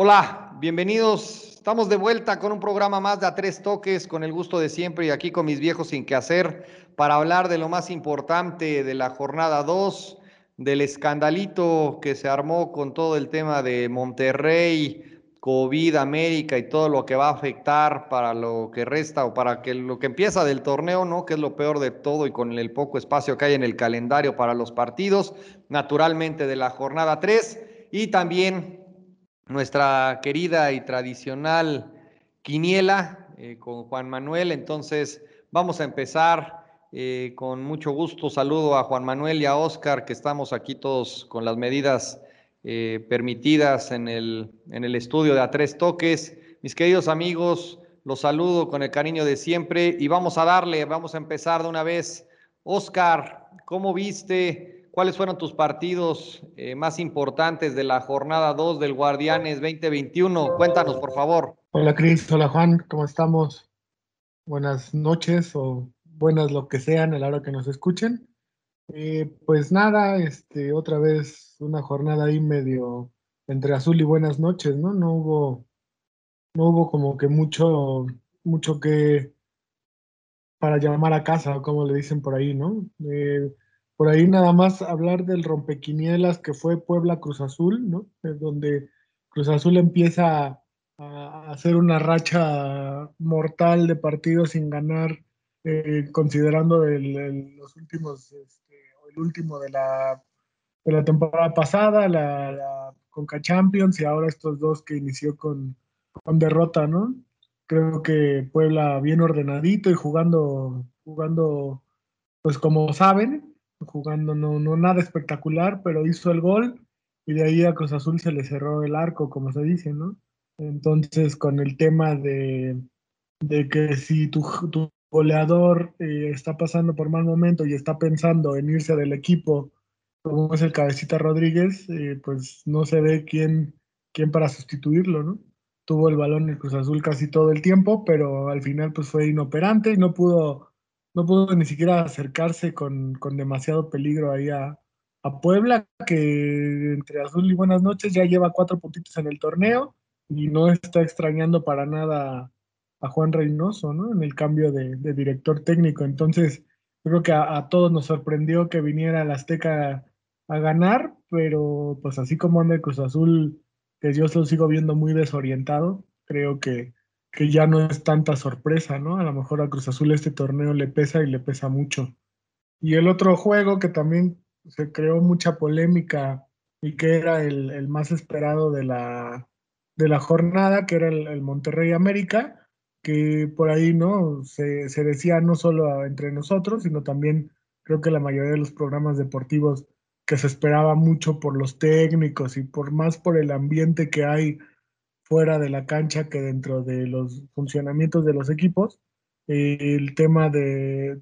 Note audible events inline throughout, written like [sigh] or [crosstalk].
Hola, bienvenidos. Estamos de vuelta con un programa más de A Tres Toques, con el gusto de siempre y aquí con mis viejos sin que hacer, para hablar de lo más importante de la jornada 2, del escandalito que se armó con todo el tema de Monterrey, COVID, América y todo lo que va a afectar para lo que resta o para que lo que empieza del torneo, ¿no? Que es lo peor de todo y con el poco espacio que hay en el calendario para los partidos, naturalmente de la jornada 3 y también nuestra querida y tradicional quiniela eh, con Juan Manuel. Entonces, vamos a empezar eh, con mucho gusto. Saludo a Juan Manuel y a Oscar, que estamos aquí todos con las medidas eh, permitidas en el, en el estudio de A Tres Toques. Mis queridos amigos, los saludo con el cariño de siempre y vamos a darle, vamos a empezar de una vez. Oscar, ¿cómo viste? ¿Cuáles fueron tus partidos eh, más importantes de la jornada 2 del Guardianes 2021? Cuéntanos, por favor. Hola, Cris. Hola, Juan. ¿Cómo estamos? Buenas noches o buenas lo que sean a la hora que nos escuchen. Eh, pues nada, este, otra vez una jornada ahí medio entre azul y buenas noches, ¿no? No hubo, no hubo como que mucho, mucho que para llamar a casa, como le dicen por ahí, ¿no? Eh, por ahí nada más hablar del rompequinielas que fue Puebla Cruz Azul, ¿no? Es donde Cruz Azul empieza a hacer una racha mortal de partidos sin ganar, eh, considerando el, los últimos, este, el último de la, de la temporada pasada, la, la, Conca Champions, y ahora estos dos que inició con, con derrota, ¿no? Creo que Puebla bien ordenadito y jugando, jugando, pues como saben, jugando no, no nada espectacular, pero hizo el gol y de ahí a Cruz Azul se le cerró el arco, como se dice, ¿no? Entonces, con el tema de, de que si tu, tu goleador eh, está pasando por mal momento y está pensando en irse del equipo, como es el Cabecita Rodríguez, eh, pues no se ve quién, quién para sustituirlo, ¿no? Tuvo el balón el Cruz Azul casi todo el tiempo, pero al final pues fue inoperante y no pudo no pudo ni siquiera acercarse con, con demasiado peligro ahí a, a, Puebla, que entre azul y buenas noches ya lleva cuatro puntitos en el torneo y no está extrañando para nada a Juan Reynoso, ¿no? En el cambio de, director técnico. Entonces, creo que a, a, todos nos sorprendió que viniera el Azteca a ganar, pero pues así como anda el Cruz Azul, que yo lo sigo viendo muy desorientado, creo que que ya no es tanta sorpresa, ¿no? A lo mejor a Cruz Azul este torneo le pesa y le pesa mucho. Y el otro juego que también se creó mucha polémica y que era el, más esperado de la, de la jornada, que era el, el, Monterrey América, que por ahí, ¿no? Se, se decía no solo entre nosotros, sino también creo que la mayoría de los programas deportivos que se esperaba mucho por los técnicos y por más por el ambiente que hay fuera de la cancha que dentro de los funcionamientos de los equipos. el tema de,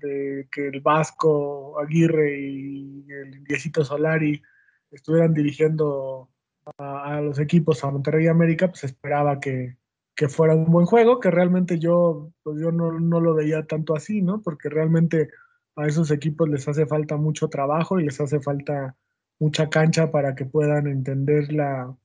que el Vasco Aguirre y el Indiecito Solari estuvieran dirigiendo a, a, los equipos a Monterrey América, pues esperaba que, que, fuera un buen juego, que realmente yo, pues yo no, no, lo veía tanto así, ¿no? Porque realmente a esos equipos les hace falta mucho trabajo y les hace falta mucha cancha para que puedan entender la,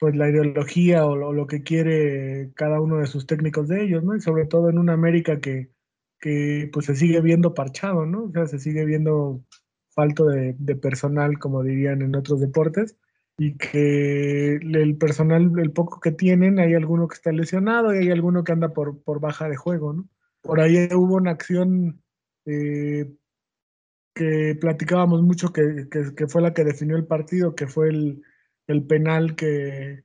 pues la ideología o lo, que quiere cada uno de sus técnicos de ellos, ¿no? Y sobre todo en una América que, que pues se sigue viendo parchado, ¿no? O sea, se sigue viendo falto de, personal, como dirían en otros deportes, y que el personal, el poco que tienen, hay alguno que está lesionado y hay alguno que anda por, por baja de juego, ¿no? Por ahí hubo una acción eh, que platicábamos mucho, que, que fue la que definió el partido, que fue el, el penal que,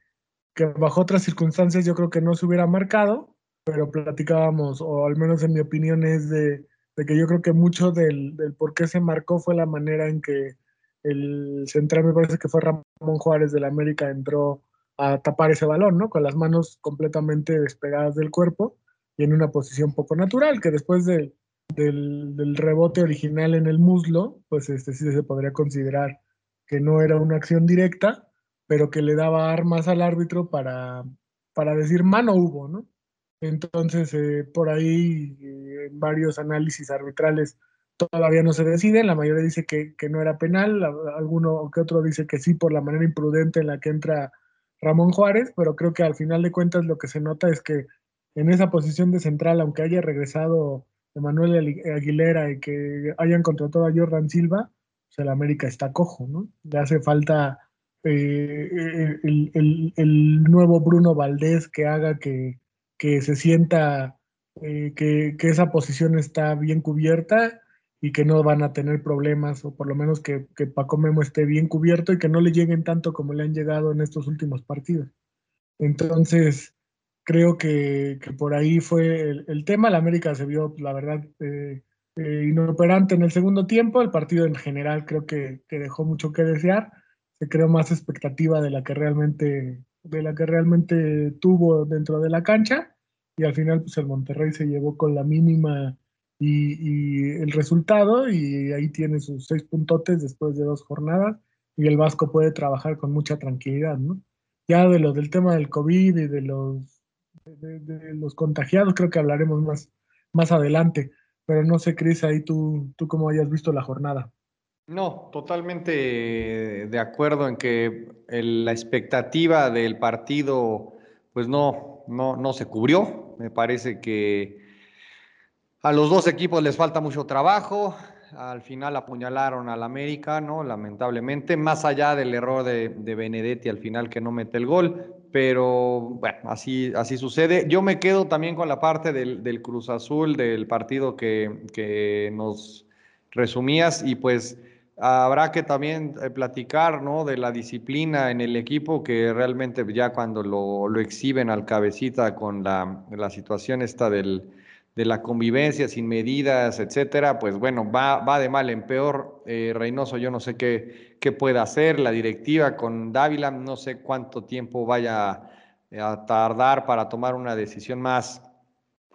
que bajo otras circunstancias yo creo que no se hubiera marcado, pero platicábamos, o al menos en mi opinión es de, de que yo creo que mucho del, del, por qué se marcó fue la manera en que el central, me parece que fue Ramón Juárez de la América, entró a tapar ese balón, ¿no? Con las manos completamente despegadas del cuerpo y en una posición poco natural, que después de, del, del, rebote original en el muslo, pues este sí se podría considerar que no era una acción directa, pero que le daba armas al árbitro para, para decir mano hubo, ¿no? Entonces, eh, por ahí, eh, en varios análisis arbitrales todavía no se deciden, la mayoría dice que, que, no era penal, alguno que otro dice que sí por la manera imprudente en la que entra Ramón Juárez, pero creo que al final de cuentas lo que se nota es que en esa posición de central, aunque haya regresado Emanuel Aguilera y que hayan contratado a Jordan Silva, pues el América está cojo, ¿no? Le hace falta eh, el, nuevo Bruno Valdés que haga que, se sienta eh, que, esa posición está bien cubierta y que no van a tener problemas, o por lo menos que, que Paco Memo esté bien cubierto y que no le lleguen tanto como le han llegado en estos últimos partidos. Entonces, creo que, por ahí fue el, tema. La América se vio, la verdad, eh, inoperante en el segundo tiempo. El partido en general creo que, que dejó mucho que desear se creó más expectativa de la que realmente de la que realmente tuvo dentro de la cancha y al final pues el Monterrey se llevó con la mínima y, el resultado y ahí tiene sus seis puntotes después de dos jornadas y el Vasco puede trabajar con mucha tranquilidad, ¿no? Ya de lo del tema del COVID y de los los contagiados creo que hablaremos más más adelante, pero no sé Cris ahí tú tú cómo hayas visto la jornada. No, totalmente de acuerdo en que la expectativa del partido pues no, no, no se cubrió. Me parece que a los dos equipos les falta mucho trabajo. Al final apuñalaron al América, ¿no? Lamentablemente, más allá del error de, Benedetti al final que no mete el gol, pero bueno, así, así sucede. Yo me quedo también con la parte del, del Cruz Azul, del partido que, que nos resumías y pues Habrá que también eh, platicar ¿no? de la disciplina en el equipo, que realmente ya cuando lo, exhiben al cabecita con la, la situación esta del, de la convivencia sin medidas, etcétera, pues bueno, va, va de mal en peor. Eh, Reynoso, yo no sé qué, qué puede hacer, la directiva con Dávila, no sé cuánto tiempo vaya a tardar para tomar una decisión más,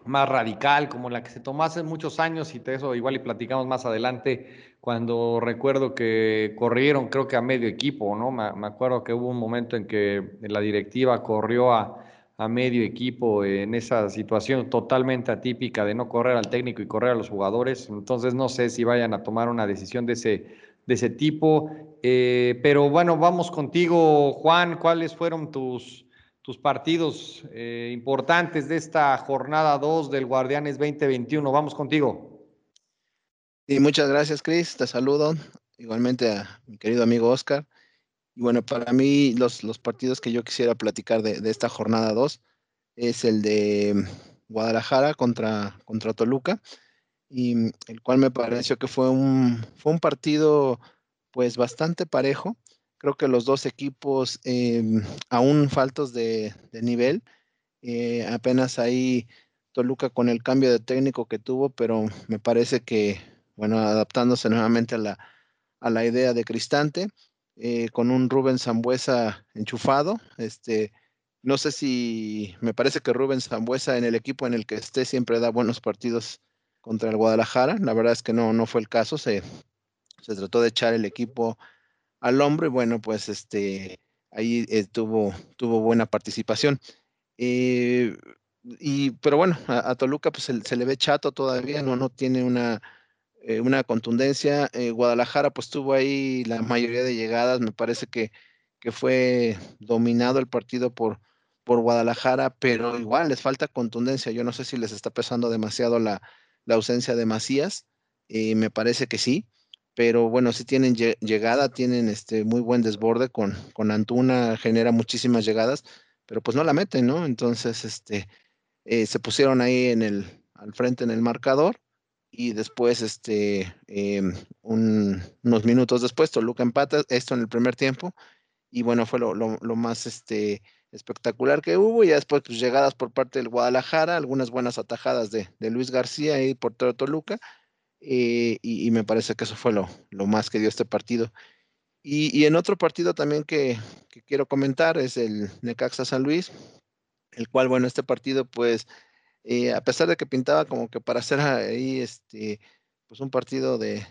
más radical, como la que se tomó hace muchos años, y de eso igual y platicamos más adelante, cuando recuerdo que corrieron, creo que a medio equipo, ¿no? Me, acuerdo que hubo un momento en que la directiva corrió a, a, medio equipo en esa situación totalmente atípica de no correr al técnico y correr a los jugadores, entonces no sé si vayan a tomar una decisión de ese, de ese tipo, eh, pero bueno, vamos contigo, Juan, ¿cuáles fueron tus tus partidos eh, importantes de esta jornada 2 del Guardianes 2021. Vamos contigo. Sí, muchas gracias, Chris. Te saludo. Igualmente a mi querido amigo Oscar. Y bueno, para mí los, los partidos que yo quisiera platicar de, esta jornada 2 es el de Guadalajara contra, contra Toluca, y el cual me pareció que fue un, fue un partido pues bastante parejo Creo que los dos equipos em, aún faltos de, nivel. Eh, apenas ahí Toluca con el cambio de técnico que tuvo, pero me parece que, bueno, adaptándose nuevamente a la, a la idea de Cristante, eh, con un Rubén Zambuesa enchufado. Este, no sé si me parece que Rubén Zambuesa en el equipo en el que esté siempre da buenos partidos contra el Guadalajara. La verdad es que no, no fue el caso. Se, se trató de echar el equipo al hombre, bueno, pues este, ahí eh, tuvo, tuvo buena participación. Eh, y, pero bueno, a, Toluca pues se, le ve chato todavía, no, no tiene una, eh, una contundencia. Guadalajara pues tuvo ahí la mayoría de llegadas, me parece que, que fue dominado el partido por, por Guadalajara, pero igual les falta contundencia. Yo no sé si les está pesando demasiado la, la ausencia de Macías, me parece que sí pero bueno, sí tienen llegada, tienen este muy buen desborde con, con Antuna, genera muchísimas llegadas, pero pues no la meten, ¿no? Entonces, este, eh, se pusieron ahí en el, al frente en el marcador y después, este, em, unos minutos después, Toluca empata, esto en el primer tiempo, y bueno, fue lo, más este, espectacular que hubo, y ya después pues, llegadas por parte del Guadalajara, algunas buenas atajadas de, de Luis García y por todo Toluca, eh, y, me parece que eso fue lo, más que dio este partido. Y, en otro partido también que, quiero comentar es el Necaxa San Luis, el cual, bueno, este partido, pues, eh, a pesar de que pintaba como que para hacer ahí, este, pues un partido de,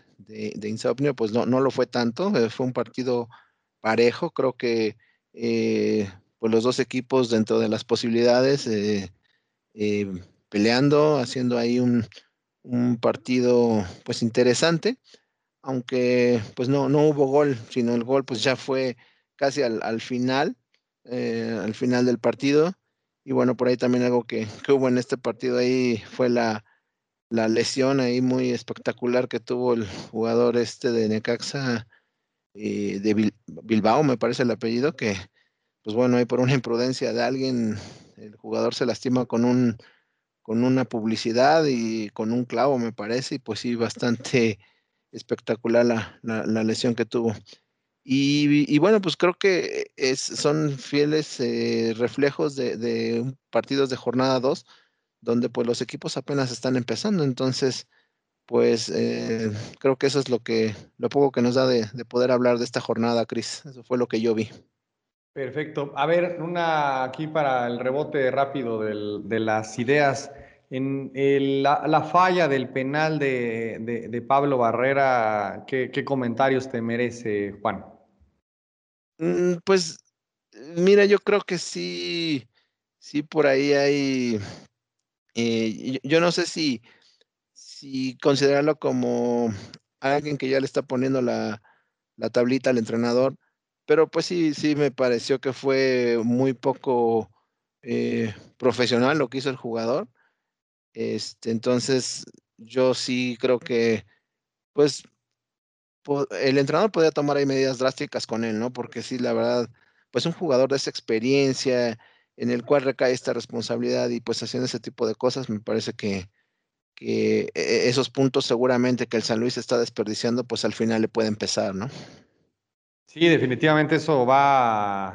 insomnio, pues no, no lo fue tanto, eh, fue un partido parejo, creo que pues los dos equipos dentro de las posibilidades peleando, haciendo ahí un, un partido pues interesante, aunque pues no, no hubo gol, sino el gol pues ya fue casi al, final, eh, al final del partido. Y bueno, por ahí también algo que, hubo en este partido ahí fue la, lesión ahí muy espectacular que tuvo el jugador este de Necaxa, eh, de Bilbao, me parece el apellido, que pues bueno, ahí por una imprudencia de alguien, el jugador se lastima con un con una publicidad y con un clavo, me parece, y pues sí, bastante espectacular la, lesión que tuvo. Y, bueno, pues creo que son fieles eh, reflejos de, partidos de jornada 2, donde pues los equipos apenas están empezando. Entonces, pues eh, creo que eso es lo que, lo poco que nos da de, poder hablar de esta jornada, Cris. Eso fue lo que yo vi. Perfecto. A ver, una aquí para el rebote rápido de las ideas. En la, falla del penal de, Pablo Barrera, ¿qué, comentarios te merece, Juan? Mm, pues, mira, yo creo que sí, sí, por ahí hay, eh, yo, no sé si, si considerarlo como alguien que ya le está poniendo la, tablita al entrenador, pero pues sí, sí me pareció que fue muy poco eh, profesional lo que hizo el jugador. Este, entonces, yo sí creo que, pues, el entrenador podría tomar ahí medidas drásticas con él, ¿no? Porque sí, la verdad, pues un jugador de esa experiencia en el cual recae esta responsabilidad y pues haciendo ese tipo de cosas, me parece que, que e, esos puntos seguramente que el San Luis está desperdiciando, pues al final le puede empezar, ¿no? Sí, definitivamente eso va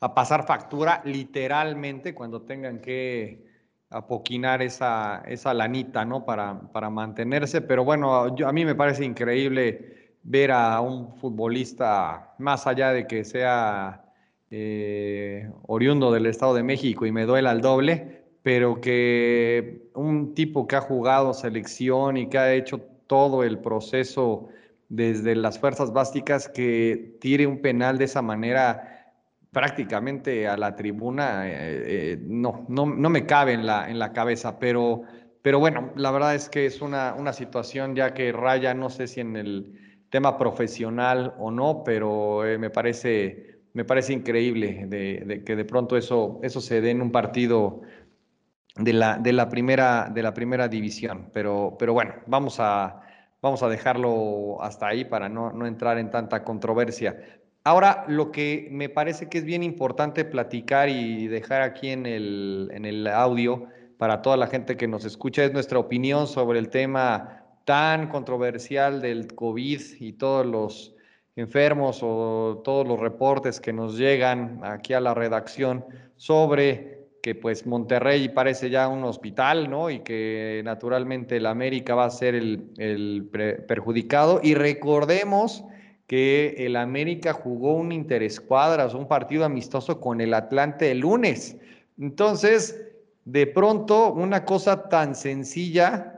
a pasar factura literalmente cuando tengan que apoquinar esa, esa lanita, ¿no? Para, para mantenerse. Pero bueno, yo, a mí me parece increíble ver a un futbolista, más allá de que sea eh, oriundo del Estado de México y me duela al doble, pero que un tipo que ha jugado selección y que ha hecho todo el proceso desde las fuerzas básicas, que tire un penal de esa manera prácticamente a la tribuna, eh, eh, no, no, no, me cabe en la, en la cabeza, pero, pero bueno, la verdad es que es una, una situación ya que raya, no sé si en el tema profesional o no, pero eh, me, parece, me parece increíble de, que de pronto eso, eso se dé en un partido de la, de la, primera, de la primera división. Pero, pero bueno, vamos a, vamos a dejarlo hasta ahí para no, no entrar en tanta controversia. Ahora, lo que me parece que es bien importante platicar y dejar aquí en el, en el audio para toda la gente que nos escucha es nuestra opinión sobre el tema tan controversial del COVID y todos los enfermos o todos los reportes que nos llegan aquí a la redacción sobre que pues Monterrey parece ya un hospital, ¿no? Y que naturalmente el América va a ser el, perjudicado. Y recordemos que el América jugó un interescuadras, un partido amistoso con el Atlante el lunes. Entonces, de pronto, una cosa tan sencilla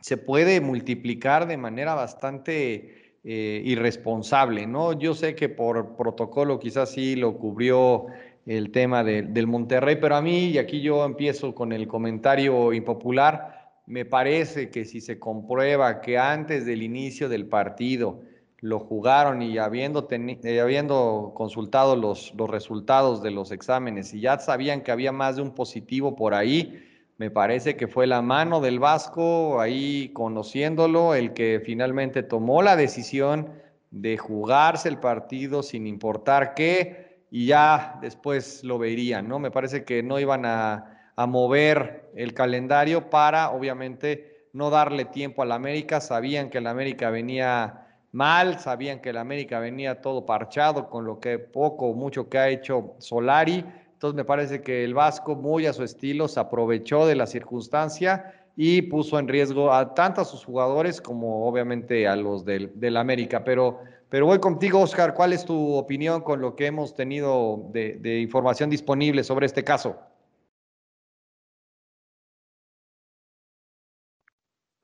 se puede multiplicar de manera bastante eh, irresponsable, ¿no? Yo sé que por protocolo quizás sí lo cubrió el tema del Monterrey, pero a mí, y aquí yo empiezo con el comentario impopular, me parece que si se comprueba que antes del inicio del partido, lo jugaron y habiendo, eh, habiendo consultado los, los resultados de los exámenes y ya sabían que había más de un positivo por ahí, me parece que fue la mano del Vasco ahí conociéndolo, el que finalmente tomó la decisión de jugarse el partido sin importar qué y ya después lo verían, ¿no? Me parece que no iban a, a mover el calendario para, obviamente, no darle tiempo a la América, sabían que la América venía mal, sabían que el América venía todo parchado con lo que poco o mucho que ha hecho Solari. Entonces me parece que el Vasco, muy a su estilo, se aprovechó de la circunstancia y puso en riesgo a tanto a sus jugadores como obviamente a los del, del América. Pero, pero voy contigo, Oscar, ¿cuál es tu opinión con lo que hemos tenido de, información disponible sobre este caso?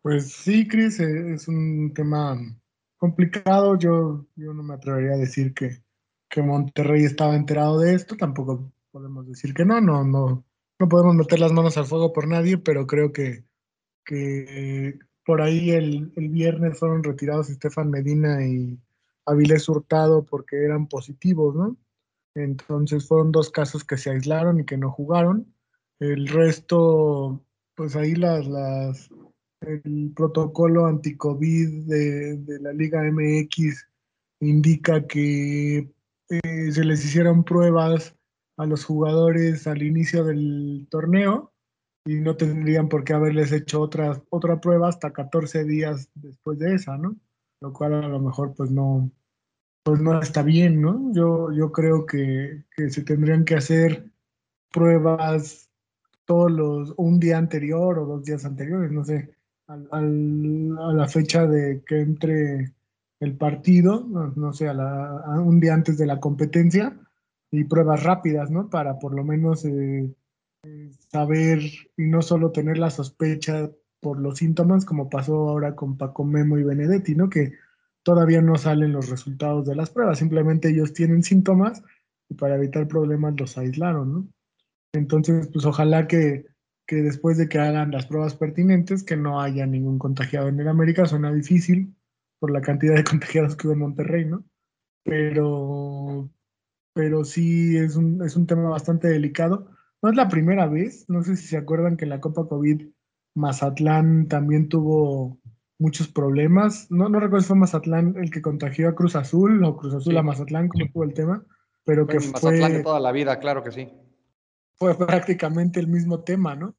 Pues sí, Cris, es un tema complicado. Yo, yo no me atrevería a decir que, que Monterrey estaba enterado de esto. Tampoco podemos decir que no, no, no, no podemos meter las manos al fuego por nadie, pero creo que, que por ahí el, el viernes fueron retirados Estefan Medina y Avilés Hurtado porque eran positivos, ¿no? Entonces fueron dos casos que se aislaron y que no jugaron. El resto, pues ahí las, las, el protocolo anti-COVID de, de, la Liga MX indica que eh, se les hicieron pruebas a los jugadores al inicio del torneo y no tendrían por qué haberles hecho otra, otra prueba hasta 14 días después de esa, ¿no? Lo cual a lo mejor pues no, pues no está bien, ¿no? Yo, yo creo que, que se tendrían que hacer pruebas todos los, un día anterior o dos días anteriores, no sé, al, a la fecha de que entre el partido, no, sé, a un día antes de la competencia y pruebas rápidas, ¿no? Para por lo menos eh, saber y no solo tener la sospecha por los síntomas, como pasó ahora con Paco Memo y Benedetti, ¿no? Que todavía no salen los resultados de las pruebas, simplemente ellos tienen síntomas y para evitar problemas los aislaron, ¿no? Entonces, pues ojalá que, que después de que hagan las pruebas pertinentes, que no haya ningún contagiado en el América, suena difícil por la cantidad de [laughs] contagiados que hubo en Monterrey, ¿no? Pero, pero sí es un, es un tema bastante delicado no es la primera vez, no sé si se acuerdan que en la Copa COVID Mazatlán también tuvo muchos problemas. No, no recuerdo si fue Mazatlán el que contagió a Cruz Azul o Cruz Azul a Mazatlán, como tuvo el tema, pero que fue... Mazatlán de toda la vida, claro que sí. Fue prácticamente el mismo tema, ¿no?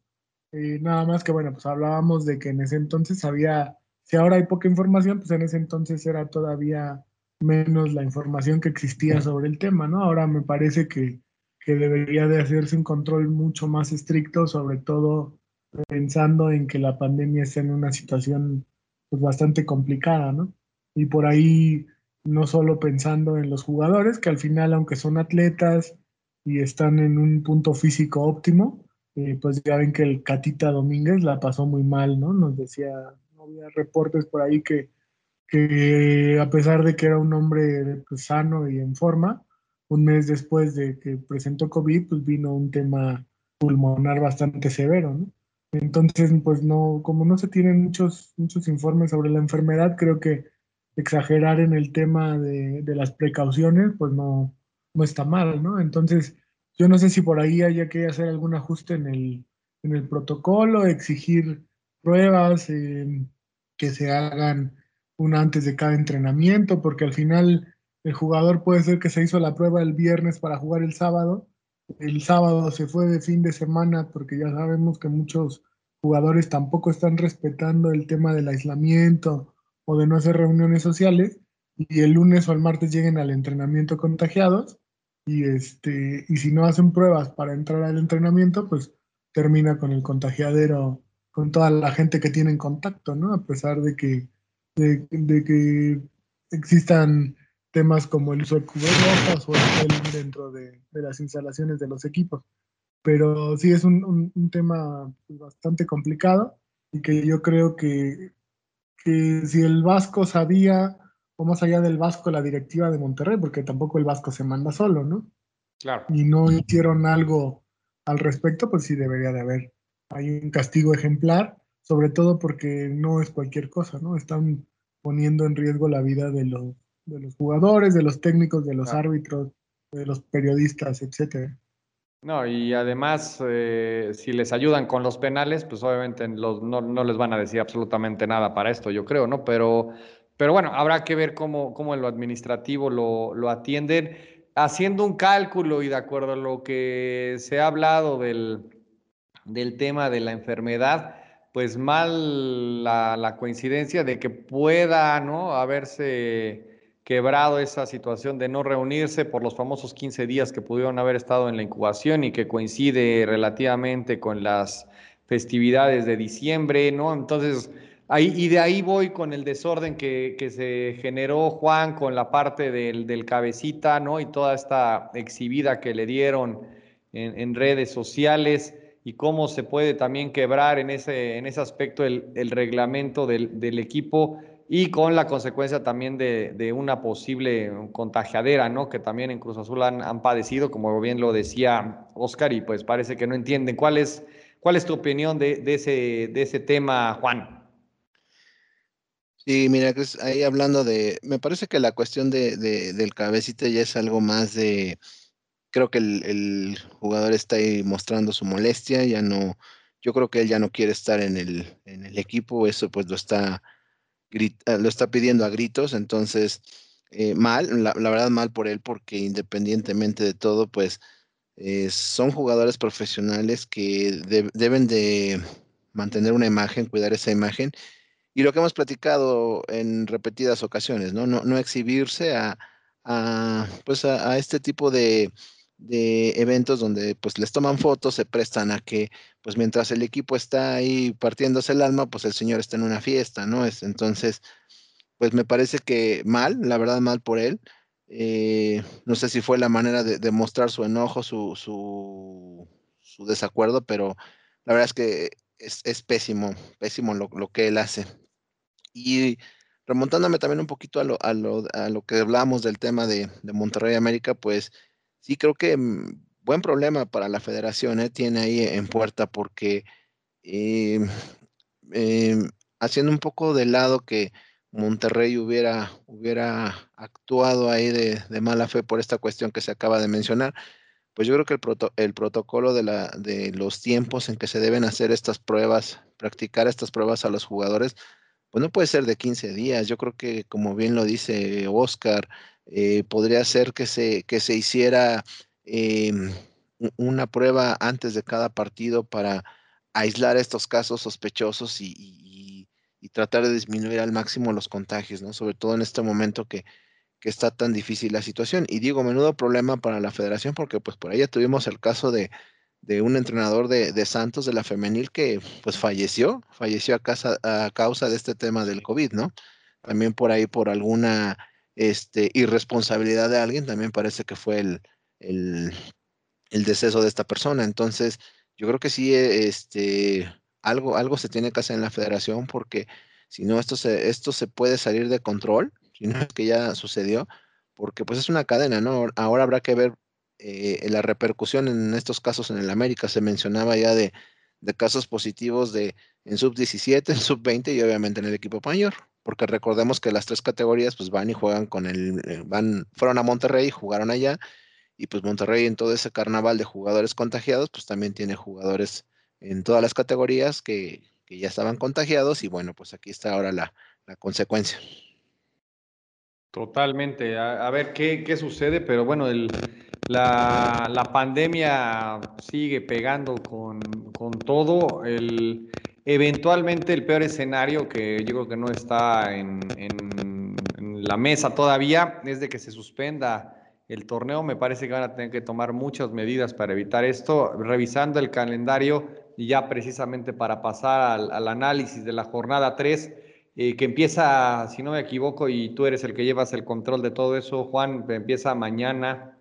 Y nada más que, bueno, pues hablábamos de que en ese entonces había, si ahora hay poca información, pues en ese entonces era todavía menos la información que existía sobre el tema, ¿no? Ahora me parece que que debería de hacerse un control mucho más estricto, sobre todo pensando en que la pandemia está en una situación pues, bastante complicada, ¿no? Y por ahí no solo pensando en los jugadores, que al final, aunque son atletas y están en un punto físico óptimo, eh, pues ya ven que el Catita Domínguez la pasó muy mal, ¿no? Nos decía, no había reportes por ahí que, que a pesar de que era un hombre pues, sano y en forma, un mes después de que presentó COVID, pues vino un tema pulmonar bastante severo, ¿no? Entonces, pues no, como no se tienen muchos, muchos informes sobre la enfermedad, creo que exagerar en el tema de, de las precauciones, pues no, no está mal, ¿no? Entonces, yo no sé si por ahí haya que hacer algún ajuste en el, en el protocolo, exigir pruebas eh, que se hagan una antes de cada entrenamiento, porque al final el jugador puede ser que se hizo la prueba el viernes para jugar el sábado. El sábado se fue de fin de semana porque ya sabemos que muchos jugadores tampoco están respetando el tema del aislamiento o de no hacer reuniones sociales y el lunes o el martes lleguen al entrenamiento contagiados y este y si no hacen pruebas para entrar al entrenamiento pues termina con el contagiadero con toda la gente que tiene en contacto no a pesar de que de que existan temas como el uso de cubrebocas o el gel dentro de, las instalaciones de los equipos. Pero sí es un, tema bastante complicado y que yo creo que, que si el Vasco sabía, o más allá del Vasco, la directiva de Monterrey, porque tampoco el Vasco se manda solo, ¿no? Claro. Y no hicieron algo al respecto, pues sí debería de haber. Hay un castigo ejemplar, sobre todo porque no es cualquier cosa, ¿no? Están poniendo en riesgo la vida de los de los jugadores, de los técnicos, de los árbitros, de los periodistas, etcétera. No, y además, eh, si les ayudan con los penales, pues obviamente los, no, les van a decir absolutamente nada para esto, yo creo, ¿no? Pero, pero bueno, habrá que ver cómo, cómo en lo administrativo lo, lo atienden. Haciendo un cálculo y de acuerdo a lo que se ha hablado del, del tema de la enfermedad, pues mal la, coincidencia de que pueda, ¿no? Haberse quebrado esa situación de no reunirse por los famosos 15 días que pudieron haber estado en la incubación y que coincide relativamente con las festividades de diciembre, ¿no? Entonces, ahí, y de ahí voy con el desorden que, que se generó Juan con la parte del, del, cabecita, ¿no? Y toda esta exhibida que le dieron en, en, redes sociales y cómo se puede también quebrar en ese, en ese aspecto el, reglamento del, equipo y con la consecuencia también de, una posible contagiadera, ¿no? Que también en Cruz Azul han, padecido, como bien lo decía Oscar, y pues parece que no entienden. ¿Cuál es, cuál es tu opinión de, ese, de ese tema, Juan? Sí, mira, ahí hablando de, me parece que la cuestión de, del cabecita ya es algo más de, creo que el, jugador está ahí mostrando su molestia, ya no, yo creo que él ya no quiere estar en el, en el equipo, eso pues lo está, lo está pidiendo a gritos, entonces eh, mal, la, verdad mal por él, porque independientemente de todo, pues eh, son jugadores profesionales que deben de mantener una imagen, cuidar esa imagen, y lo que hemos platicado en repetidas ocasiones, ¿no? No, no exhibirse a, a pues a, este tipo de, de, eventos donde pues les toman fotos, se prestan a que pues mientras el equipo está ahí partiéndose el alma, pues el señor está en una fiesta, ¿no? Es, entonces, pues me parece que mal, la verdad mal por él. Eh, no sé si fue la manera de, mostrar su enojo, su, su, desacuerdo, pero la verdad es que es, es pésimo, pésimo lo, lo, que él hace. Y remontándome también un poquito a lo, a lo, a lo que hablábamos del tema de, de, Monterrey América, pues sí creo que mm, buen problema para la federación, ¿eh? tiene ahí en puerta porque eh, eh, haciendo un poco de lado que Monterrey hubiera, hubiera actuado ahí de, de, mala fe por esta cuestión que se acaba de mencionar, pues yo creo que el, proto, el protocolo de, la, de los tiempos en que se deben hacer estas pruebas, practicar estas pruebas a los jugadores, pues no puede ser de 15 días. Yo creo que, como bien lo dice Oscar, eh, podría ser que se, que se hiciera em, una prueba antes de cada partido para aislar estos casos sospechosos y, tratar de disminuir al máximo los contagios, ¿no? Sobre todo en este momento que, que está tan difícil la situación. Y digo, menudo problema para la federación porque pues por ahí ya tuvimos el caso de, de un entrenador de, de, Santos de la femenil que pues falleció, falleció a, casa, a causa de este tema del COVID, ¿no? También por ahí por alguna este, irresponsabilidad de alguien, también parece que fue el, el, el, deceso de esta persona. Entonces, yo creo que sí, este, algo, algo se tiene que hacer en la federación porque si no, esto se, esto se puede salir de control, si no es que ya sucedió, porque pues es una cadena, ¿no? Ahora habrá que ver eh, la repercusión en estos casos en el América. Se mencionaba ya de, casos positivos de en sub 17, en sub 20 y obviamente en el equipo mayor, porque recordemos que las tres categorías pues van y juegan con el, eh, van, fueron a Monterrey, jugaron allá y pues Monterrey en todo ese carnaval de jugadores contagiados pues también tiene jugadores en todas las categorías que, ya estaban contagiados y bueno pues aquí está ahora la, la consecuencia. Totalmente. A, ver qué, qué, sucede, pero bueno, el, la, la, pandemia sigue pegando con, con todo. El, eventualmente el peor escenario, que yo creo que no está en, la mesa todavía, es de que se suspenda el torneo. Me parece que van a tener que tomar muchas medidas para evitar esto, revisando el calendario y ya precisamente para pasar al, al análisis de la jornada 3 eh, que empieza, si no me equivoco, y tú eres el que llevas el control de todo eso, Juan, empieza mañana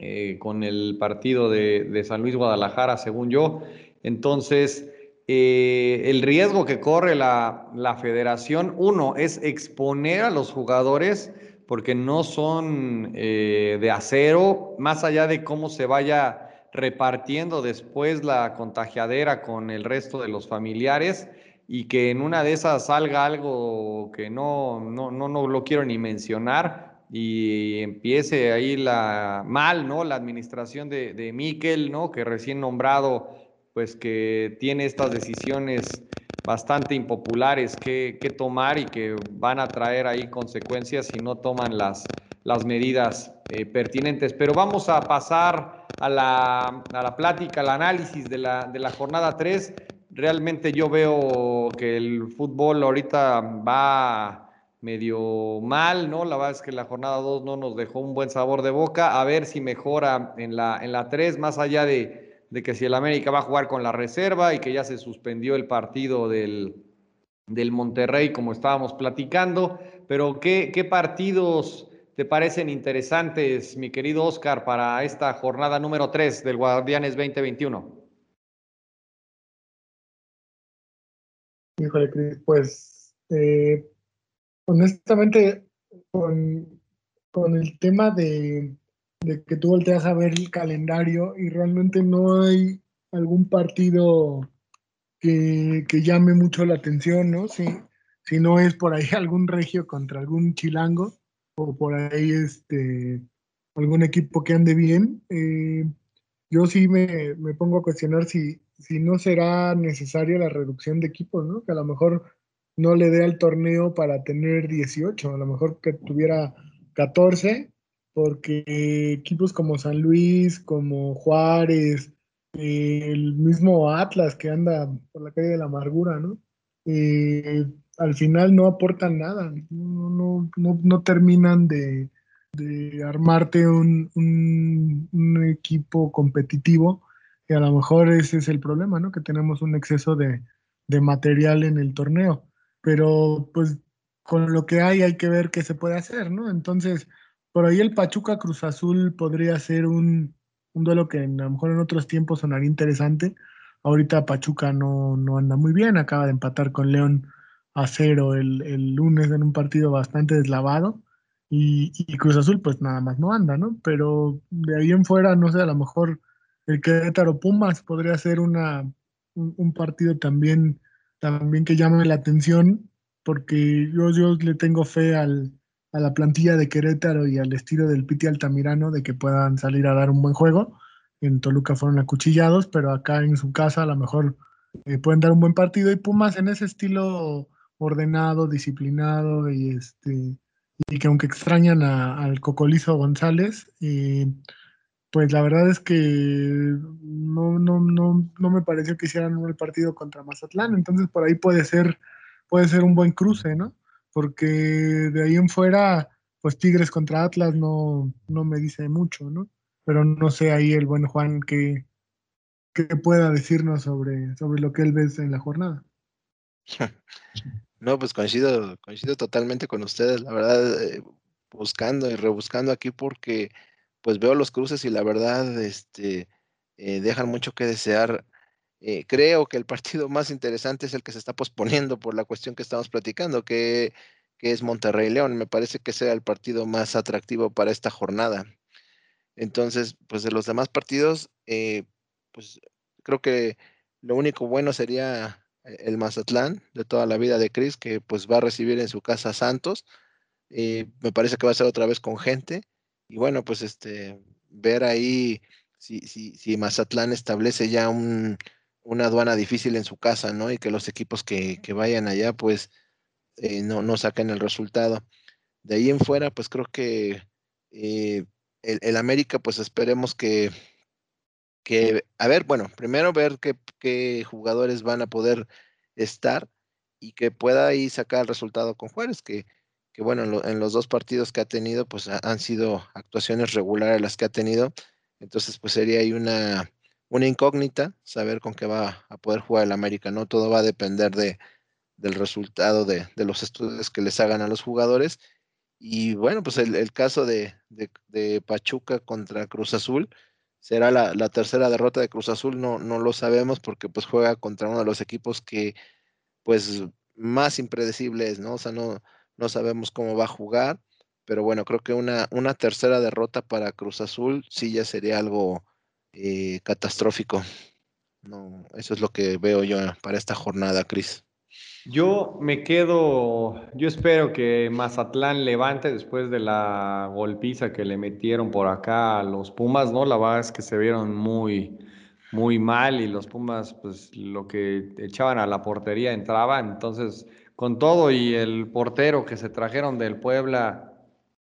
eh, con el partido de, San Luis Guadalajara, según yo. Entonces, eh, el riesgo que corre la, la, federación, uno, es exponer a los jugadores porque no son de acero, más allá de cómo se vaya repartiendo después la contagiadera con el resto de los familiares y que en una de esas salga algo que no, no, no, no lo quiero ni mencionar y empiece ahí la mal, ¿no? La administración de, de Miquel, ¿no? Que recién nombrado, pues que tiene estas decisiones bastante impopulares que, que, tomar y que van a traer ahí consecuencias si no toman las, las medidas eh, pertinentes. Pero vamos a pasar a la, a la plática, al análisis de la, de la jornada 3 realmente yo veo que el fútbol ahorita va medio mal, ¿no? La verdad es que la jornada 2 no nos dejó un buen sabor de boca. A ver si mejora en la, en la 3, más allá de, de que si el América va a jugar con la reserva y que ya se suspendió el partido del, del Monterrey, como estábamos platicando. Pero, ¿qué, ¿qué partidos te parecen interesantes, mi querido Oscar, para esta jornada número 3 del Guardianes 2021? Híjole, Cris, pues eh, honestamente con, el tema de, que tú volteas a ver el calendario y realmente no hay algún partido que, llame mucho la atención, ¿no? Si, si no es por ahí [laughs] algún regio contra algún chilango o por ahí este algún equipo que ande bien. Eh, yo sí me, me, pongo a cuestionar si, si no será necesaria la reducción de equipos, ¿no? Que a lo mejor no le dé al torneo para tener 18, a lo mejor que tuviera 14, porque equipos como San Luis, como Juárez, el mismo Atlas que anda por la calle de la amargura, ¿no? Eh, al final no aportan nada, no, no, no, no terminan de, de armarte un, equipo competitivo, y a lo mejor ese es el problema, ¿no? Que tenemos un exceso de material en el torneo, pero pues con lo que hay hay que ver qué se puede hacer, ¿no? Entonces, por ahí el Pachuca Cruz Azul podría ser un, duelo que a lo mejor en otros tiempos sonaría interesante. Ahorita Pachuca no, no anda muy bien, acaba de empatar con León a cero el, el lunes en un partido bastante deslavado. Y, Cruz Azul, pues nada más no anda, ¿no? Pero de ahí en fuera, no sé, a lo mejor el Querétaro Pumas podría ser una, un, un, partido también, también que llame la atención, porque yo, yo le tengo fe al, a la plantilla de Querétaro y al estilo del Piti Altamirano de que puedan salir a dar un buen juego. En Toluca fueron acuchillados, pero acá en su casa a lo mejor eh, pueden dar un buen partido. Y Pumas en ese estilo ordenado, disciplinado y este y que aunque extrañan a, al Cocolizo González, eh, pues la verdad es que no, no, no, no me pareció que hicieran un partido contra Mazatlán, entonces por ahí puede ser, puede ser un buen cruce, ¿no? Porque de ahí en fuera, pues Tigres contra Atlas no, no me dice mucho, ¿no? Pero no sé ahí el buen Juan que, que pueda decirnos sobre, sobre lo que él ve en la jornada. [laughs] No, pues coincido, coincido totalmente con ustedes, la verdad, eh, buscando y rebuscando aquí porque pues veo los cruces y la verdad este, eh, dejan mucho que desear. Eh, creo que el partido más interesante es el que se está posponiendo por la cuestión que estamos platicando, que, que es Monterrey León. Me parece que sea el partido más atractivo para esta jornada. Entonces, pues de los demás partidos, eh, pues creo que lo único bueno sería el Mazatlán de toda la vida de Cris, que pues va a recibir en su casa a Santos. Eh, me parece que va a ser otra vez con gente. Y bueno, pues este, ver ahí si, si, si Mazatlán establece ya un, una aduana difícil en su casa, ¿no? Y que los equipos que, que vayan allá, pues, eh, no, no saquen el resultado. De ahí en fuera, pues creo que eh, el, el, América, pues esperemos que, que, a ver, bueno, primero ver qué, qué jugadores van a poder estar y que pueda ahí sacar el resultado con Juárez, que, que bueno, en, lo, en, los dos partidos que ha tenido, pues han sido actuaciones regulares las que ha tenido. Entonces, pues sería ahí una, una incógnita, saber con qué va a poder jugar el América, ¿no? Todo va a depender de, del resultado de, de, los estudios que les hagan a los jugadores. Y bueno, pues el, el caso de, de, Pachuca contra Cruz Azul será la, la, tercera derrota de Cruz Azul, no, no lo sabemos porque pues juega contra uno de los equipos que pues más impredecibles, ¿no? O sea, no, no sabemos cómo va a jugar, pero bueno, creo que una, una tercera derrota para Cruz Azul sí ya sería algo eh, catastrófico. No, eso es lo que veo yo para esta jornada, Cris. Yo me quedo, yo espero que Mazatlán levante después de la golpiza que le metieron por acá a los Pumas, ¿no? La verdad es que se vieron muy, muy mal y los Pumas, pues lo que echaban a la portería entraba. Entonces, con todo y el portero que se trajeron del Puebla,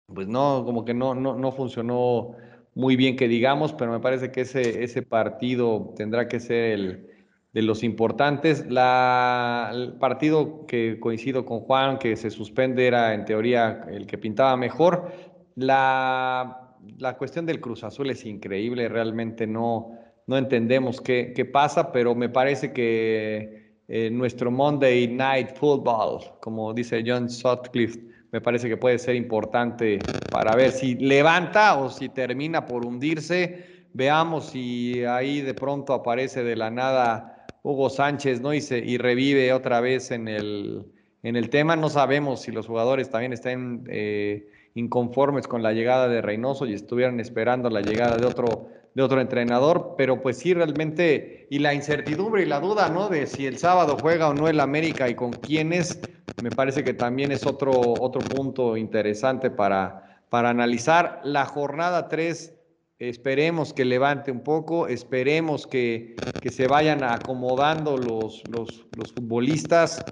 pues no, como que no, no, no funcionó muy bien que digamos, pero me parece que ese, ese partido tendrá que ser el de los importantes. La, el partido que coincido con Juan, que se suspende, era en teoría el que pintaba mejor. La, la cuestión del Cruz Azul es increíble, realmente no, no entendemos qué, qué pasa, pero me parece que eh, nuestro Monday Night Football, como dice John Sutcliffe, me parece que puede ser importante para ver si levanta o si termina por hundirse. Veamos si ahí de pronto aparece de la nada Hugo Sánchez, ¿no? Y, revive otra vez en el, en el tema. No sabemos si los jugadores también están eh, inconformes con la llegada de Reynoso y estuvieran esperando la llegada de otro, de otro entrenador, pero pues sí, realmente, y la incertidumbre y la duda, ¿no? De si el sábado juega o no el América y con quiénes, me parece que también es otro, otro punto interesante para, para analizar la jornada 3. Esperemos que levante un poco, esperemos que, que se vayan acomodando los, los, los, futbolistas.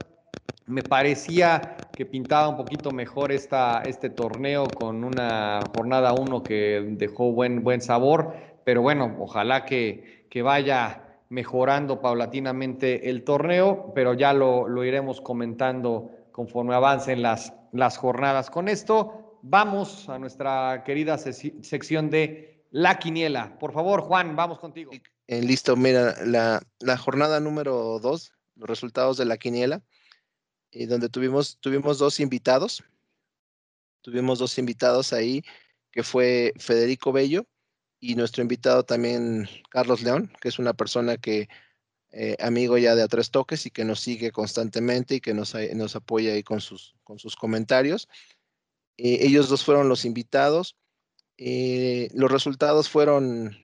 Me parecía que pintaba un poquito mejor esta, este torneo con una jornada 1 que dejó buen, buen sabor, pero bueno, ojalá que, que vaya mejorando paulatinamente el torneo, pero ya lo, lo iremos comentando conforme avancen las, las jornadas. Con esto, vamos a nuestra querida sección de La Quiniela. Por favor, Juan, vamos contigo. Eh, listo, mira, la, la jornada número dos, los resultados de La Quiniela, y donde tuvimos, tuvimos dos invitados. Tuvimos dos invitados ahí, que fue Federico Bello y nuestro invitado también, Carlos León, que es una persona que eh, amigo ya de a tres toques y que nos sigue constantemente y que nos, nos apoya ahí con sus, con sus comentarios. Eh, ellos dos fueron los invitados. Eh, los resultados fueron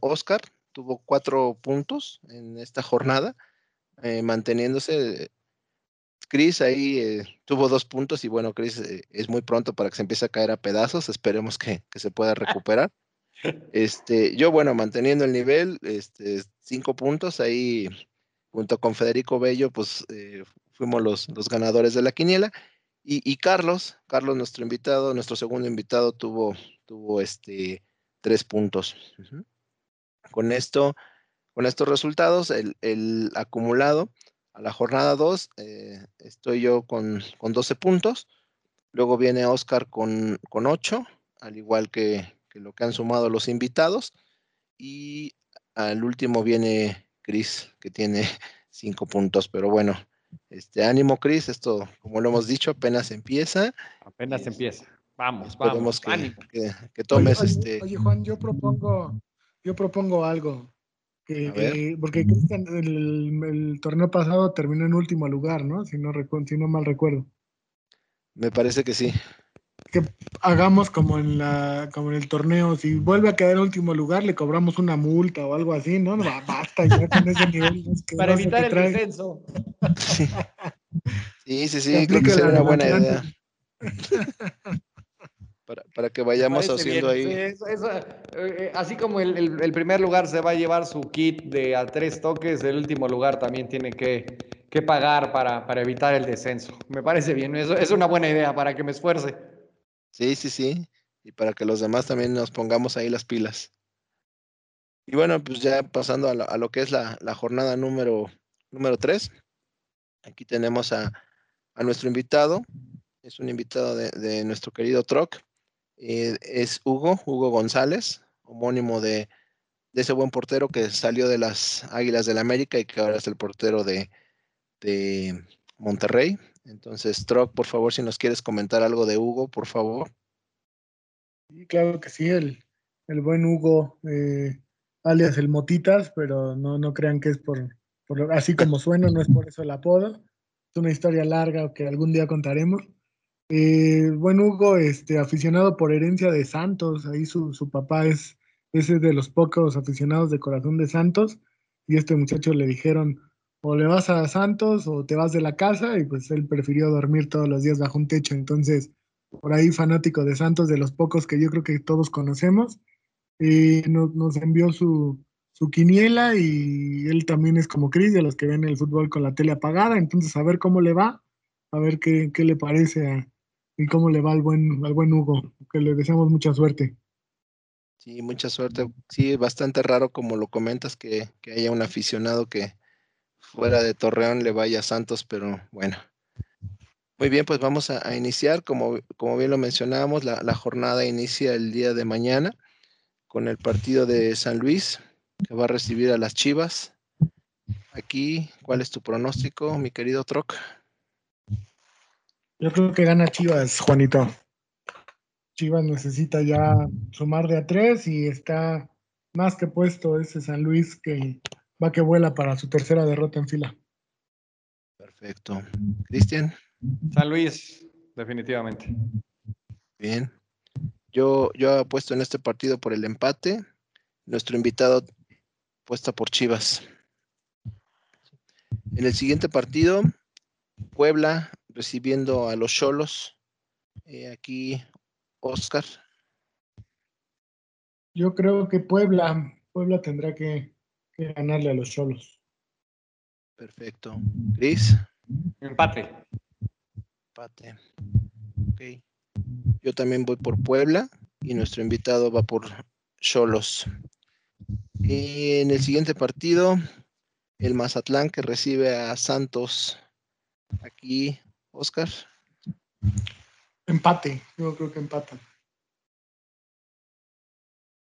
Oscar, tuvo cuatro puntos en esta jornada, manteniéndose. Chris ahí tuvo dos puntos y bueno, Chris es muy pronto para que se empiece a caer a pedazos. Esperemos que, que se pueda recuperar. Este, yo, bueno, manteniendo el nivel, este, cinco puntos ahí junto con Federico Bello, pues eh, fuimos los, los, ganadores de la quiniela. Y, Carlos, Carlos, nuestro invitado, nuestro segundo invitado, tuvo, tuvo este, tres puntos. Con esto, con estos resultados, el, acumulado a la jornada 2, eh, estoy yo con, con 12 puntos. Luego viene Oscar con, con 8, al igual que, lo que han sumado los invitados. Y al último viene Cris, que tiene [laughs] cinco puntos, pero bueno, este ánimo, Cris, esto, como lo hemos dicho, apenas empieza. Apenas empieza. Vamos, vamos. Que, que, tomes oye, este. Oye, Juan, yo propongo, yo propongo algo. Que, porque Cristian, el, el, torneo pasado terminó en último lugar, ¿no? Si no, si no mal recuerdo. Me parece que sí que hagamos como en la como en el torneo, si vuelve a quedar en último lugar, le cobramos una multa o algo así, ¿no? basta ya con ese nivel. Para evitar el descenso. Sí, sí, sí, creo que sería una buena idea. [laughs] Para, para, que vayamos haciendo ahí. Eh, eh, así como el, el, el, primer lugar se va a llevar su kit de a tres toques, el último lugar también tiene que, que pagar para, para, evitar el descenso. Me parece bien, eso es una buena idea para que me esfuerce. Sí, sí, sí. Y para que los demás también nos pongamos ahí las pilas. Y bueno, pues ya pasando a lo, que es la, jornada número, número 3. Aquí tenemos a, nuestro invitado. Es un invitado de, nuestro querido Troc. Eh, es Hugo, Hugo González, homónimo de, de, ese buen portero que salió de las Águilas del América y que ahora es el portero de, de Monterrey. Entonces, Troc, por favor, si nos quieres comentar algo de Hugo, por favor. Sí, claro que sí, el, el buen Hugo, eh, alias el Motitas, pero no, no crean que es por, por, así como suena, no es por eso el apodo. Es una historia larga que algún día contaremos. Eh, buen Hugo, este, aficionado por herencia de Santos, ahí su, su papá es ese de los pocos aficionados de corazón de Santos, y este muchacho le dijeron, o le vas a Santos o te vas de la casa y pues él prefirió dormir todos los días bajo un techo. Entonces, por ahí fanático de Santos, de los pocos que yo creo que todos conocemos, nos, nos, envió su, su, quiniela y él también es como Cris, de los que ven el fútbol con la tele apagada. Entonces, a ver cómo le va, a ver qué, qué le parece y cómo le va al buen, al buen Hugo, que le deseamos mucha suerte. Sí, mucha suerte. Sí, bastante raro como lo comentas que, que haya un aficionado que, fuera de Torreón le vaya a Santos, pero bueno. Muy bien, pues vamos a, iniciar. Como, como, bien lo mencionábamos, la, la, jornada inicia el día de mañana con el partido de San Luis, que va a recibir a las Chivas. Aquí, ¿cuál es tu pronóstico, mi querido Troc? Yo creo que gana Chivas, Juanito. Chivas necesita ya sumar de a tres y está más que puesto ese San Luis que va que vuela para su tercera derrota en fila. Perfecto. Cristian. San Luis, definitivamente. Bien. Yo, yo apuesto en este partido por el empate. Nuestro invitado apuesta por Chivas. En el siguiente partido, Puebla recibiendo a los Cholos. Eh, aquí Oscar. Yo creo que Puebla, Puebla tendrá que, que ganarle a los Cholos. Perfecto. Cris. Empate. Empate. Ok. Yo también voy por Puebla y nuestro invitado va por Cholos. En el siguiente partido, el Mazatlán que recibe a Santos. Aquí, Oscar. Empate, yo creo que empatan.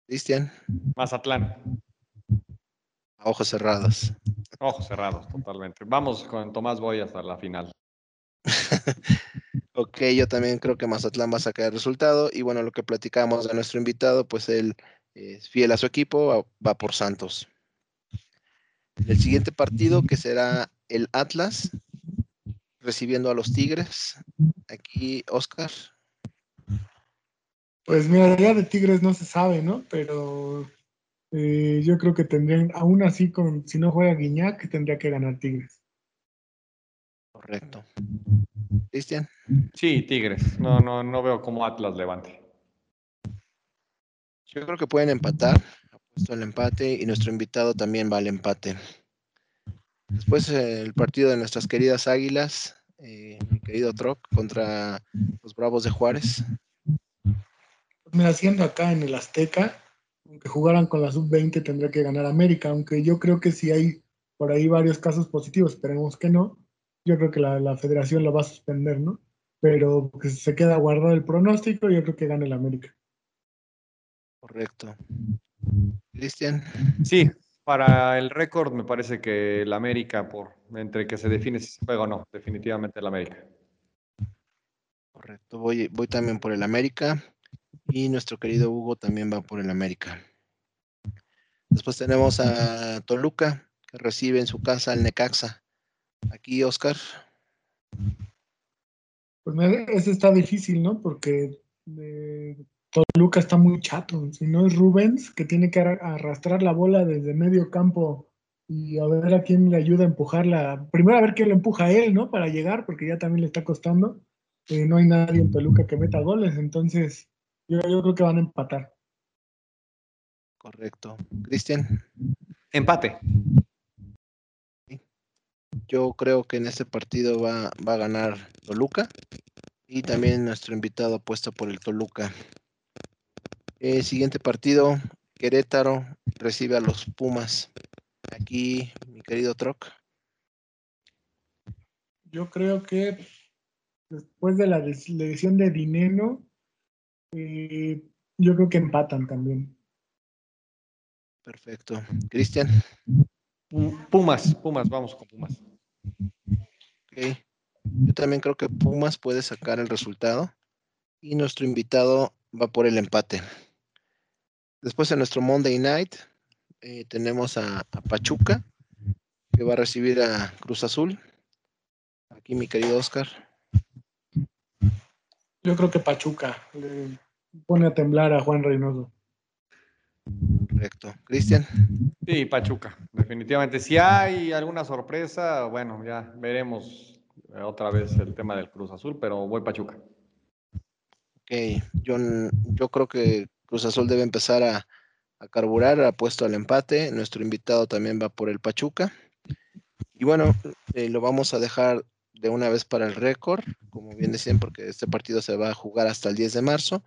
Cristian. Mazatlán. Ojos cerrados. Ojos cerrados, totalmente. Vamos con Tomás Boy hasta la final. [laughs] ok, yo también creo que Mazatlán va a sacar el resultado. Y bueno, lo que platicamos de nuestro invitado, pues él es fiel a su equipo, va por Santos. El siguiente partido, que será el Atlas, recibiendo a los Tigres. Aquí, Oscar. Pues mira, ya de Tigres no se sabe, ¿no? Pero eh, yo creo que tendrían, aún así, con, si no juega Guiñac, tendría que ganar Tigres. Correcto. Cristian. Sí, Tigres. No, no, no veo cómo Atlas levante. Yo creo que pueden empatar. Apuesto el empate y nuestro invitado también va al empate. Después el partido de nuestras queridas Águilas, eh, mi querido Troc, contra los Bravos de Juárez. Mira, siendo acá en el Azteca, aunque jugaran con la sub-20 tendría que ganar América, aunque yo creo que si hay por ahí varios casos positivos, esperemos que no, yo creo que la, la federación lo va a suspender, ¿no? Pero que se queda guardado el pronóstico, yo creo que gana el América. Correcto. Cristian. Sí, para el récord me parece que el América, por entre que se define si se juega o no, definitivamente el América. Correcto, voy, voy también por el América y nuestro querido Hugo también va por el América. Después tenemos a Toluca, que recibe en su casa al Necaxa. Aquí, Oscar. Pues ese está difícil, ¿no? Porque eh, Toluca está muy chato. Si no es Rubens, que tiene que arrastrar la bola desde medio campo y a ver a quién le ayuda a empujarla. Primero a ver quién le empuja a él, ¿no? Para llegar, porque ya también le está costando. Eh, no hay nadie en Toluca que meta goles, entonces yo, yo creo que van a empatar. Correcto. Cristian. Empate. Yo creo que en este partido va, va a ganar Toluca y también nuestro invitado apuesta por el Toluca. El eh, siguiente partido, Querétaro recibe a los Pumas. Aquí, mi querido Troc. Yo creo que después de la lesión de Dinero, eh, yo creo que empatan también. Perfecto. Cristian. Pumas, Pumas, vamos con Pumas. Ok. Yo también creo que Pumas puede sacar el resultado y nuestro invitado va por el empate. Después en nuestro Monday Night eh, tenemos a, Pachuca, que va a recibir a Cruz Azul. Aquí mi querido Oscar. Yo creo que Pachuca le pone a temblar a Juan Reynoso. Correcto. Cristian. Sí, Pachuca, definitivamente. Si hay alguna sorpresa, bueno, ya veremos otra vez el tema del Cruz Azul, pero voy Pachuca. Ok, yo, yo creo que Cruz Azul debe empezar a, carburar, ha puesto al empate. Nuestro invitado también va por el Pachuca. Y bueno, eh, lo vamos a dejar de una vez para el récord, como bien decían, porque este partido se va a jugar hasta el 10 de marzo,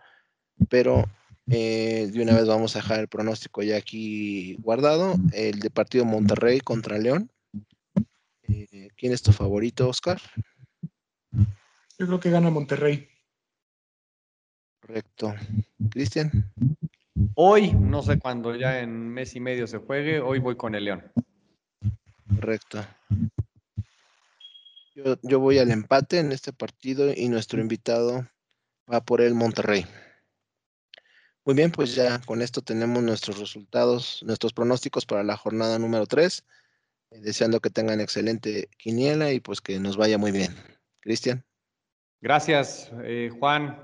pero eh, de una vez vamos a dejar el pronóstico ya aquí guardado. El de partido Monterrey contra León. Eh, ¿Quién es tu favorito, Oscar? Yo creo que gana Monterrey. Correcto. Cristian. Hoy, no sé cuándo ya en mes y medio se juegue, hoy voy con el León. Correcto. Yo, yo, voy al empate en este partido y nuestro invitado va por el Monterrey. Muy bien, pues ya con esto tenemos nuestros resultados, nuestros pronósticos para la jornada número 3. Eh, deseando que tengan excelente quiniela y pues que nos vaya muy bien. Cristian. Gracias, eh, Juan.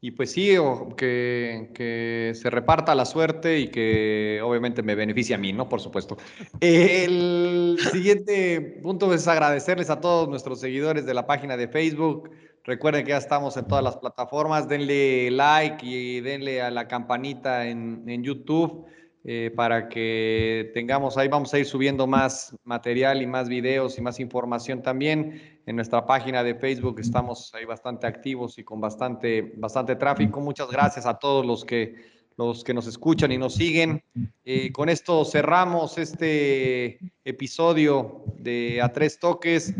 Y pues sí, que, que, se reparta la suerte y que obviamente me beneficie a mí, ¿no? Por supuesto. [laughs] El siguiente punto es agradecerles a todos nuestros seguidores de la página de Facebook. Recuerden que ya estamos en todas las plataformas. Denle like y denle a la campanita en, en YouTube. Eh, para que tengamos ahí, vamos a ir subiendo más material y más videos y más información también. En nuestra página de Facebook estamos ahí bastante activos y con bastante, bastante tráfico. Muchas gracias a todos los que, los que nos escuchan y nos siguen. Eh, con esto cerramos este episodio de A Tres Toques.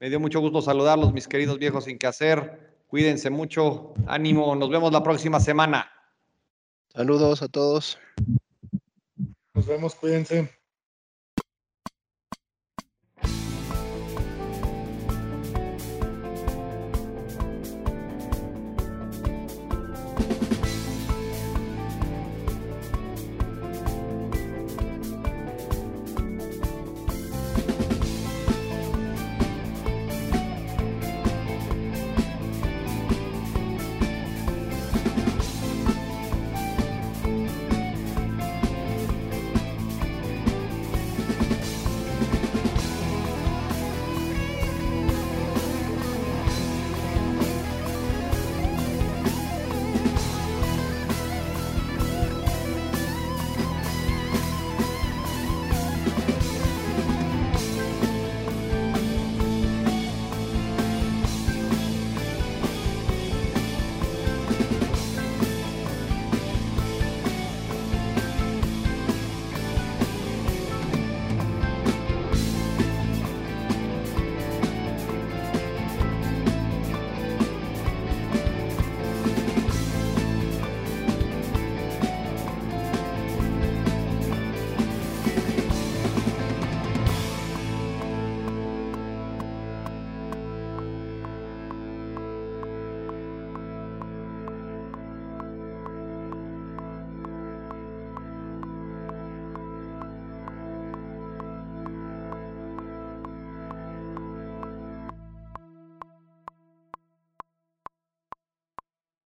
Me dio mucho gusto saludarlos, mis queridos viejos sin que hacer. Cuídense mucho, ánimo, nos vemos la próxima semana. Saludos a todos. Nos vemos, cuídense.